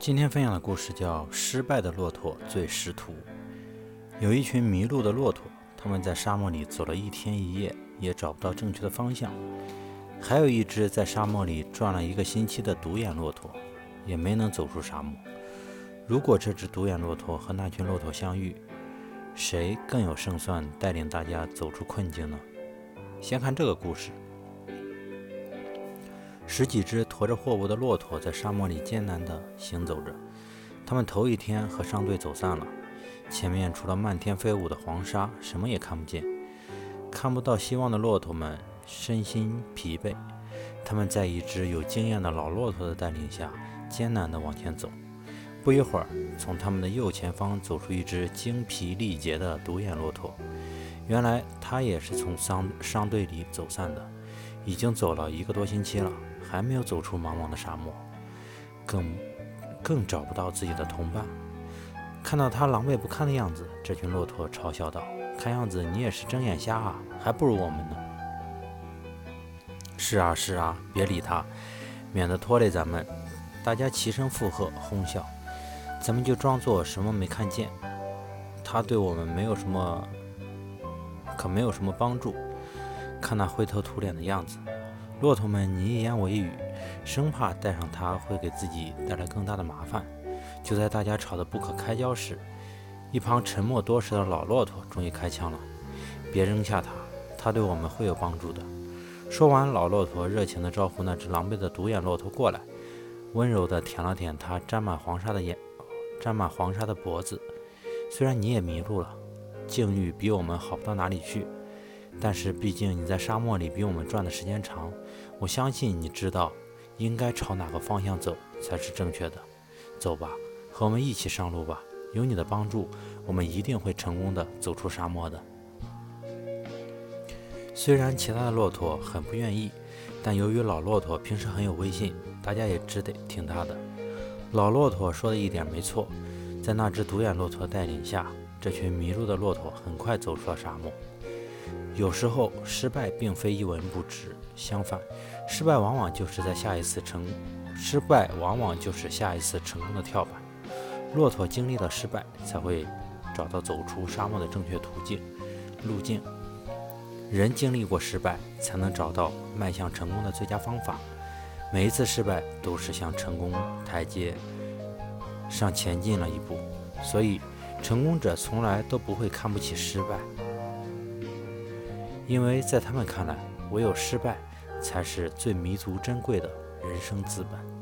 今天分享的故事叫《失败的骆驼最识途》。有一群迷路的骆驼，他们在沙漠里走了一天一夜，也找不到正确的方向。还有一只在沙漠里转了一个星期的独眼骆驼，也没能走出沙漠。如果这只独眼骆驼和那群骆驼相遇，谁更有胜算带领大家走出困境呢？先看这个故事。十几只驮着货物的骆驼在沙漠里艰难地行走着。他们头一天和商队走散了，前面除了漫天飞舞的黄沙，什么也看不见。看不到希望的骆驼们身心疲惫，他们在一只有经验的老骆驼的带领下，艰难地往前走。不一会儿，从他们的右前方走出一只精疲力竭的独眼骆驼。原来，他也是从商商队里走散的，已经走了一个多星期了。还没有走出茫茫的沙漠，更更找不到自己的同伴。看到他狼狈不堪的样子，这群骆驼嘲笑道：“看样子你也是睁眼瞎啊，还不如我们呢。”“是啊，是啊，别理他，免得拖累咱们。”大家齐声附和，哄笑。咱们就装作什么没看见。他对我们没有什么，可没有什么帮助。看那灰头土脸的样子。骆驼们你一言我一语，生怕带上它会给自己带来更大的麻烦。就在大家吵得不可开交时，一旁沉默多时的老骆驼终于开枪了：“别扔下它，它对我们会有帮助的。”说完，老骆驼热情地招呼那只狼狈的独眼骆驼过来，温柔地舔了舔它沾满黄沙的眼、沾满黄沙的脖子。虽然你也迷路了，境遇比我们好不到哪里去。但是毕竟你在沙漠里比我们转的时间长，我相信你知道应该朝哪个方向走才是正确的。走吧，和我们一起上路吧。有你的帮助，我们一定会成功的走出沙漠的。虽然其他的骆驼很不愿意，但由于老骆驼平时很有威信，大家也只得听他的。老骆驼说的一点没错，在那只独眼骆驼带领下，这群迷路的骆驼很快走出了沙漠。有时候失败并非一文不值，相反，失败往往就是在下一次成，失败往往就是下一次成功的跳板。骆驼经历了失败，才会找到走出沙漠的正确途径路径。人经历过失败，才能找到迈向成功的最佳方法。每一次失败都是向成功台阶上前进了一步，所以成功者从来都不会看不起失败。因为在他们看来，唯有失败才是最弥足珍贵的人生资本。